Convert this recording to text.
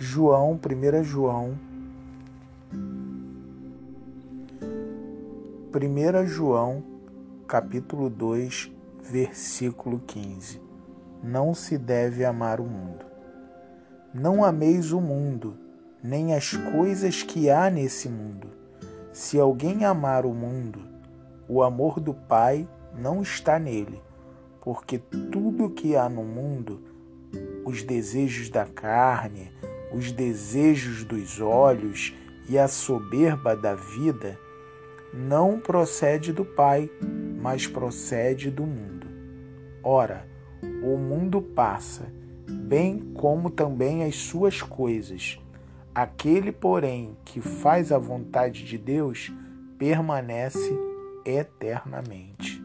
João, 1 João 1 João, capítulo 2, versículo 15. Não se deve amar o mundo. Não ameis o mundo, nem as coisas que há nesse mundo. Se alguém amar o mundo, o amor do Pai não está nele, porque tudo que há no mundo, os desejos da carne, os desejos dos olhos e a soberba da vida, não procede do Pai, mas procede do mundo. Ora, o mundo passa, bem como também as suas coisas. Aquele, porém, que faz a vontade de Deus permanece eternamente.